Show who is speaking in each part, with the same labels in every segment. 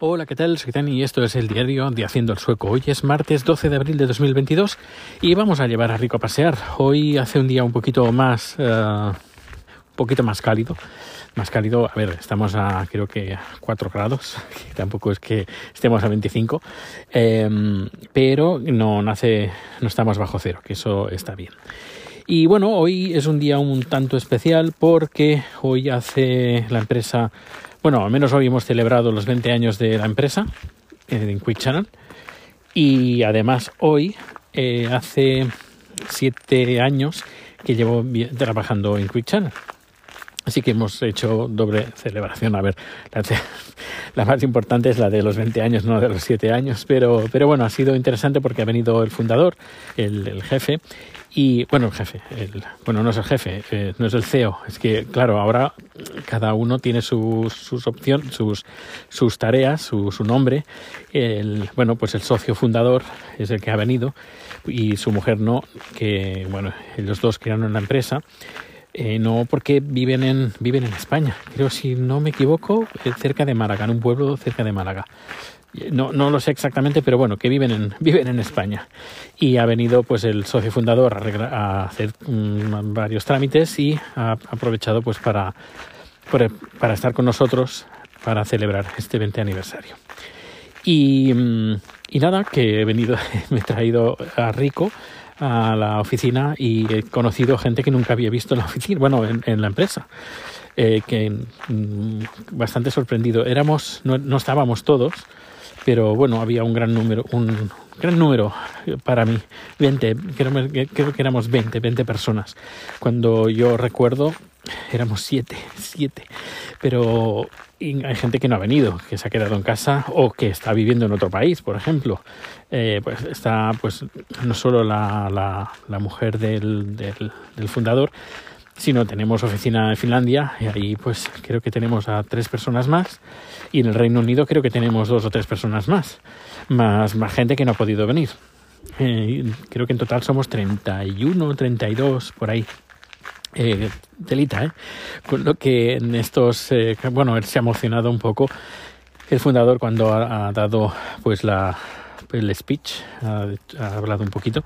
Speaker 1: Hola, ¿qué tal? Soy Dani y esto es el diario de Haciendo el Sueco. Hoy es martes 12 de abril de 2022 y vamos a llevar a Rico a pasear. Hoy hace un día un poquito más, eh, un poquito más cálido. Más cálido, a ver, estamos a creo que 4 grados, tampoco es que estemos a 25, em, pero no, nace, no estamos bajo cero, que eso está bien. Y bueno, hoy es un día un tanto especial porque hoy hace la empresa bueno, al menos hoy hemos celebrado los 20 años de la empresa en Quick Channel y además hoy eh, hace 7 años que llevo trabajando en Quick Channel. Así que hemos hecho doble celebración. A ver, la, más importante es la de los 20 años, no de los 7 años. Pero, pero bueno, ha sido interesante porque ha venido el fundador, el, el jefe, y bueno, el jefe, el, bueno, no es el jefe, eh, no es el CEO. Es que, claro, ahora cada uno tiene sus, sus opciones, sus, sus tareas, su, su nombre. El, bueno, pues el socio fundador es el que ha venido y su mujer no, que, bueno, los dos crearon la empresa. Eh, no porque viven en, viven en España, creo si no me equivoco, eh, cerca de Málaga, en un pueblo cerca de Málaga no, no lo sé exactamente, pero bueno, que viven en, viven en España. Y ha venido pues el socio fundador a, hacer mm, varios trámites y ha aprovechado pues para, para estar con nosotros para celebrar este 20 aniversario. Y, mm, y nada, que he venido, me he traído a Rico a la oficina y he conocido gente que nunca había visto en la oficina, bueno, en, la empresa. Eh, que mm, bastante sorprendido. Éramos, no, no estábamos todos, pero bueno, había un gran número, un gran número para mí, 20, creo, creo que éramos 20, 20 personas. Cuando yo recuerdo, éramos 7, 7, pero hay gente que no ha venido, que se ha quedado en casa o que está viviendo en otro país, por ejemplo. Eh, pues está pues no solo la, la, mujer del, del, del fundador, sino tenemos oficina en Finlandia y ahí pues creo que tenemos a tres personas más y en el Reino Unido creo que tenemos dos o tres personas más, más, más gente que no ha podido venir. Eh, creo que en total somos 31, 32 por ahí. Eh, delita, ¿eh? Con lo que en estos, eh, bueno, él se ha emocionado un poco el fundador cuando ha, dado pues la, el speech, ha, hablado un poquito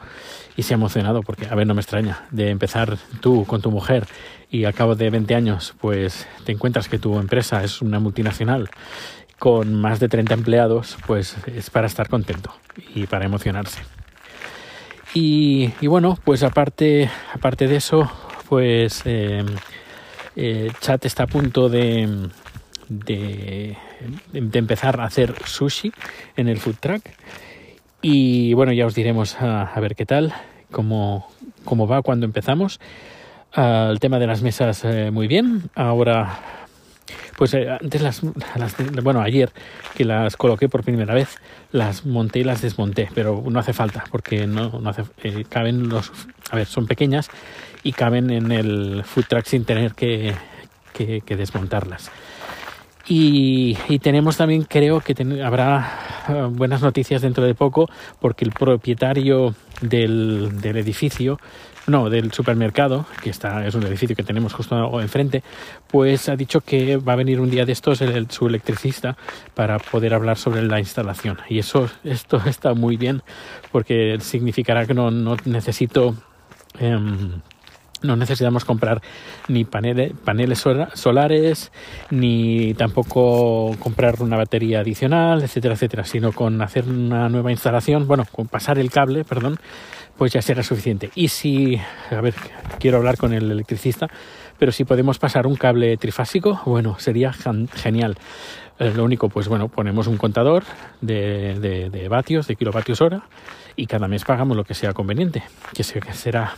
Speaker 1: y se ha emocionado porque, a ver, no me extraña, de empezar tú con tu mujer y al cabo de 20 años, pues te encuentras que tu empresa es una multinacional con más de 30 empleados, pues es para estar contento y para emocionarse. Y, bueno, pues aparte, aparte de eso, pues eh, eh, Chat está a punto de, de, empezar a hacer sushi en el food truck y bueno, ya os diremos a, ver qué tal, cómo, cómo va cuando empezamos. Uh, el tema de las mesas eh, muy bien. Ahora, pues eh, antes las, bueno, ayer que las coloqué por primera vez, las monté y las desmonté, pero no hace falta porque no, no hace, eh, caben los, a ver, son pequeñas y caben en el food truck sin tener que, que, desmontarlas. Y, y, tenemos también, creo que ten, habrá uh, buenas noticias dentro de poco, porque el propietario del, del, edificio, no, del supermercado, que está, es un edificio que tenemos justo enfrente, pues ha dicho que va a venir un día de estos el, su electricista para poder hablar sobre la instalación. Y eso, esto está muy bien, porque significará que no, no necesito. Um, no necesitamos comprar ni paneles, paneles solares, ni tampoco comprar una batería adicional, etcétera, etcétera, sino con hacer una nueva instalación, bueno, con pasar el cable, perdón, pues ya será suficiente. Y si, a ver, quiero hablar con el electricista, pero si podemos pasar un cable trifásico, bueno, sería genial. Eh, lo único, pues bueno, ponemos un contador de, de, vatios, de kilovatios hora, y cada mes pagamos lo que sea conveniente, que será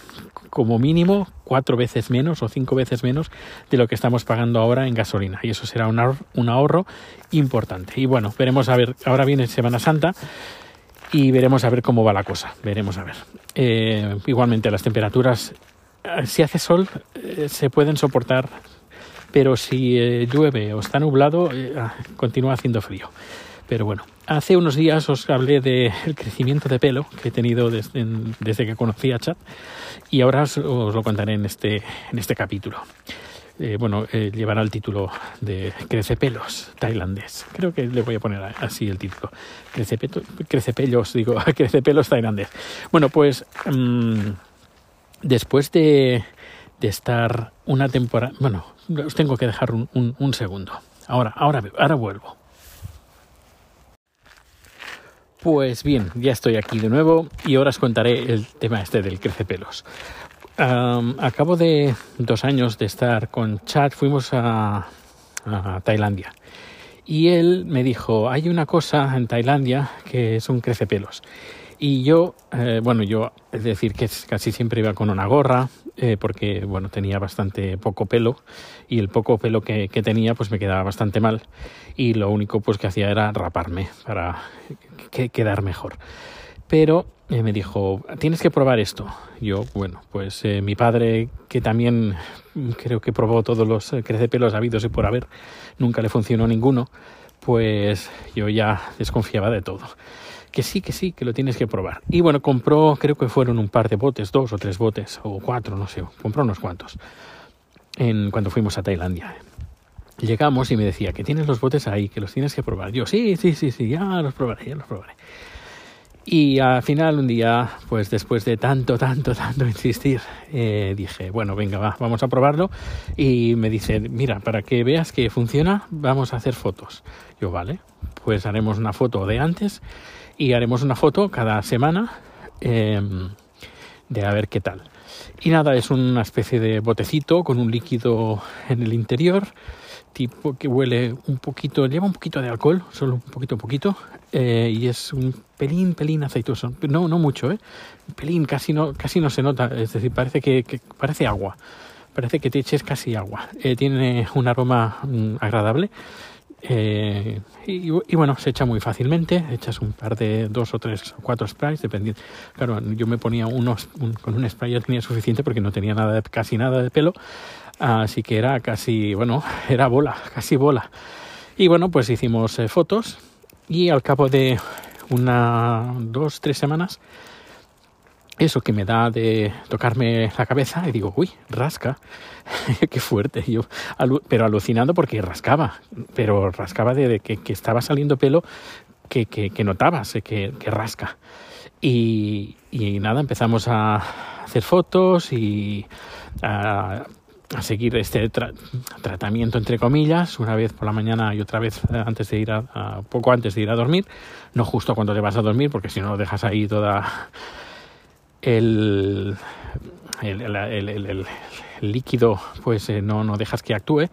Speaker 1: como mínimo cuatro veces menos o cinco veces menos de lo que estamos pagando ahora en gasolina. Y eso será un ahorro, un ahorro importante. Y bueno, veremos a ver, ahora viene Semana Santa y veremos a ver cómo va la cosa. Veremos a ver. Eh, igualmente las temperaturas, eh, si hace sol, eh, se pueden soportar, pero si llueve o está nublado, ah, continúa haciendo frío. Pero bueno, hace unos días os hablé del de crecimiento de pelo que he tenido desde, desde que conocí a Chat y ahora os, os, lo contaré en este, en este capítulo. Eh, bueno, eh, llevará el título de Crecepelos tailandés. Creo que le voy a poner así el título. Crecepelos, digo, Crecepelos tailandés. Bueno, pues mm, después de, de, estar una temporada... Bueno, os tengo que dejar un, un, un segundo. Ahora, ahora, ahora vuelvo. Pues bien, ya estoy aquí de nuevo y ahora os contaré el tema este del crecepelos. Um, a cabo de dos años de estar con Chad, fuimos a, Tailandia. Y él me dijo, hay una cosa en Tailandia que es un crecepelos. Y yo, eh, bueno, yo, es decir, que casi siempre iba con una gorra, eh, porque, bueno, tenía bastante poco pelo, y el poco pelo que, que, tenía, pues me quedaba bastante mal, y lo único, pues, que hacía era raparme para que, quedar mejor. Pero eh, me dijo, tienes que probar esto. Yo, bueno, pues eh, mi padre, que también creo que probó todos los eh, crecepelos habidos y por haber, nunca le funcionó ninguno, pues yo ya desconfiaba de todo. Que sí, que sí, que lo tienes que probar. Y bueno, compró, creo que fueron un par de botes, dos o tres botes, o cuatro, no sé, compró unos cuantos, en, cuando fuimos a Tailandia. Llegamos y me decía que tienes los botes ahí, que los tienes que probar. Yo, sí, sí, sí, sí, ya los probaré, ya los probaré. Y al final un día, pues después de tanto, tanto, tanto insistir, eh, dije, bueno, venga, va, vamos a probarlo. Y me dice, mira, para que veas que funciona, vamos a hacer fotos. Yo, vale, pues haremos una foto de antes y haremos una foto cada semana eh, de a ver qué tal. Y nada, es una especie de botecito con un líquido en el interior tipo que huele un poquito, lleva un poquito de alcohol, solo un poquito, poquito, eh, y es un pelín, pelín aceitoso. No, no mucho, ¿eh? Un pelín, casi no, casi no se nota, es decir, parece que, que parece agua, parece que te eches casi agua. Eh, tiene un aroma mm, agradable. Eh, y, y, bueno, se echa muy fácilmente, echas un par de dos o tres o cuatro sprays, dependiendo. Claro, yo me ponía unos, un, con un spray ya tenía suficiente porque no tenía nada, casi nada de pelo, Así que era casi, bueno, era bola, casi bola. Y bueno, pues hicimos eh, fotos y al cabo de una, dos, tres semanas, eso que me da de tocarme la cabeza y digo, uy, rasca, qué fuerte. Yo, pero alucinando porque rascaba, pero rascaba de, que, estaba saliendo pelo que, que, que notabas que, rasca. Y, nada, empezamos a hacer fotos y a seguir este tra tratamiento entre comillas una vez por la mañana y otra vez eh, antes de ir a, a, poco antes de ir a dormir no justo cuando te vas a dormir porque si no dejas ahí toda el el, el, líquido pues eh, no, no dejas que actúe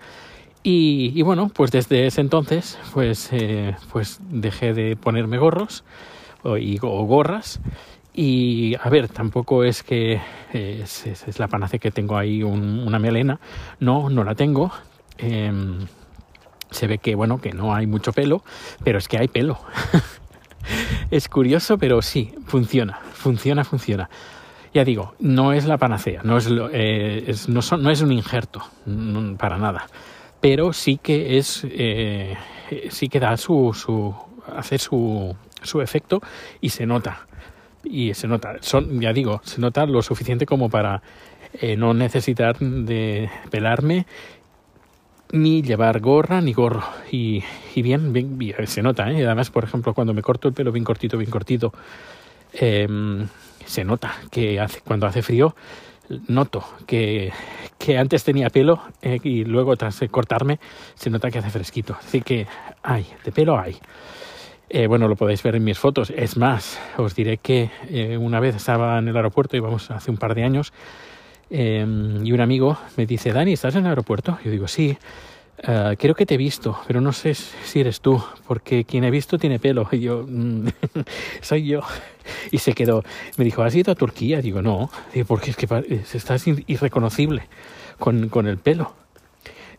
Speaker 1: y, y, bueno pues desde ese entonces pues eh, pues dejé de ponerme gorros o, gorras y a ver, tampoco es que es, es, la panacea que tengo ahí un, una melena. No, no la tengo. Eh, se ve que, bueno, que no hay mucho pelo, pero es que hay pelo. es curioso, pero sí, funciona, funciona, funciona. Ya digo, no es la panacea, no es, eh, es no, son, no, es un injerto, no, para nada. Pero sí que es, eh, sí que da su, su, hace su, su efecto y se nota y se nota, son, ya digo, se nota lo suficiente como para eh, no necesitar de pelarme ni llevar gorra ni gorro y, y bien, bien, bien, se nota, ¿eh? además por ejemplo cuando me corto el pelo bien cortito, bien cortito eh, se nota que hace, cuando hace frío noto que, que antes tenía pelo eh, y luego tras cortarme se nota que hace fresquito así que hay, de pelo hay eh, bueno, lo podéis ver en mis fotos. Es más, os diré que eh, una vez estaba en el aeropuerto, íbamos hace un par de años, eh, y un amigo me dice, Dani, ¿estás en el aeropuerto? Yo digo, sí. Uh, creo que te he visto, pero no sé si eres tú, porque quien he visto tiene pelo. Y yo, mm, soy yo. Y se quedó. Me dijo, ¿has ido a Turquía? Digo, no. Porque es que estás irreconocible con, con el pelo.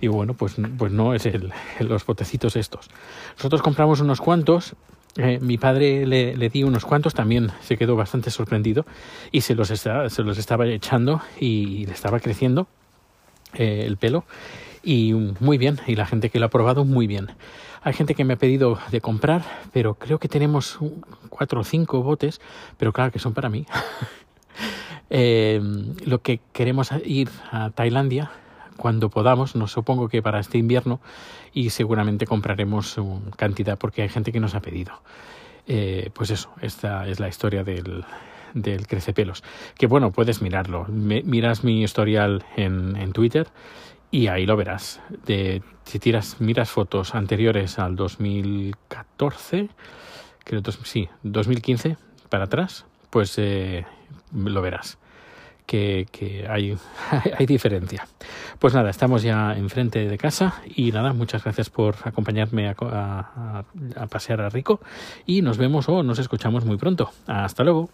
Speaker 1: Y bueno, pues, pues no es el, los botecitos estos. Nosotros compramos unos cuantos. Eh, mi padre le, le, di unos cuantos, también se quedó bastante sorprendido y se los, está, se los estaba echando y le estaba creciendo eh, el pelo y muy bien, y la gente que lo ha probado muy bien. Hay gente que me ha pedido de comprar, pero creo que tenemos cuatro o cinco botes, pero claro que son para mí. eh, lo que queremos ir a Tailandia cuando podamos, no supongo que para este invierno y seguramente compraremos cantidad porque hay gente que nos ha pedido. Eh, pues eso, esta es la historia del, del crecepelos. Que bueno, puedes mirarlo. miras mi historial en, en, Twitter y ahí lo verás. De, si tiras, miras fotos anteriores al 2014, creo, sí, 2015 para atrás, pues eh, lo verás que, hay, hay diferencia. Pues nada, estamos ya enfrente de casa y nada, muchas gracias por acompañarme a, a pasear a Rico y nos vemos o nos escuchamos muy pronto. Hasta luego.